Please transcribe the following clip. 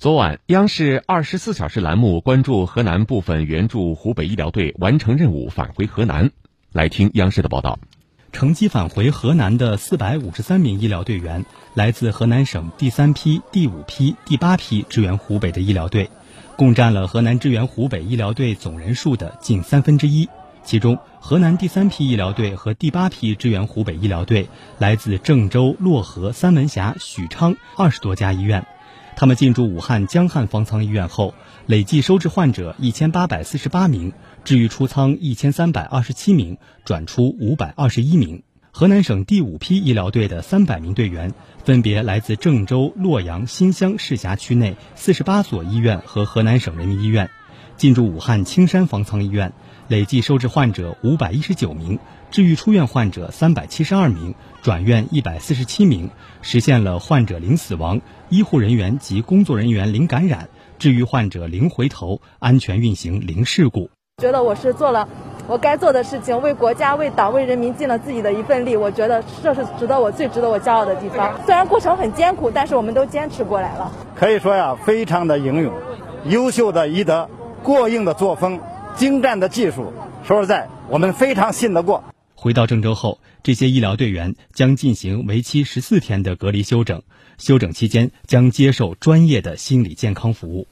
昨晚，央视二十四小时栏目关注河南部分援助湖北医疗队完成任务返回河南。来听央视的报道。乘机返回河南的四百五十三名医疗队员，来自河南省第三批、第五批、第八批支援湖北的医疗队，共占了河南支援湖北医疗队总人数的近三分之一。其中，河南第三批医疗队和第八批支援湖北医疗队来自郑州、漯河、三门峡、许昌二十多家医院。他们进驻武汉江汉方舱医院后，累计收治患者一千八百四十八名，治愈出舱一千三百二十七名，转出五百二十一名。河南省第五批医疗队的三百名队员，分别来自郑州、洛阳、新乡市辖区内四十八所医院和河南省人民医院，进驻武汉青山方舱医院，累计收治患者五百一十九名，治愈出院患者三百七十二名，转院一百四十七名，实现了患者零死亡。医护人员及工作人员零感染，治愈患者零回头，安全运行零事故。觉得我是做了我该做的事情，为国家、为党、为人民尽了自己的一份力。我觉得这是值得我最值得我骄傲的地方。虽然过程很艰苦，但是我们都坚持过来了。可以说呀，非常的英勇，优秀的医德，过硬的作风，精湛的技术。说实在，我们非常信得过。回到郑州后，这些医疗队员将进行为期十四天的隔离休整，休整期间将接受专业的心理健康服务。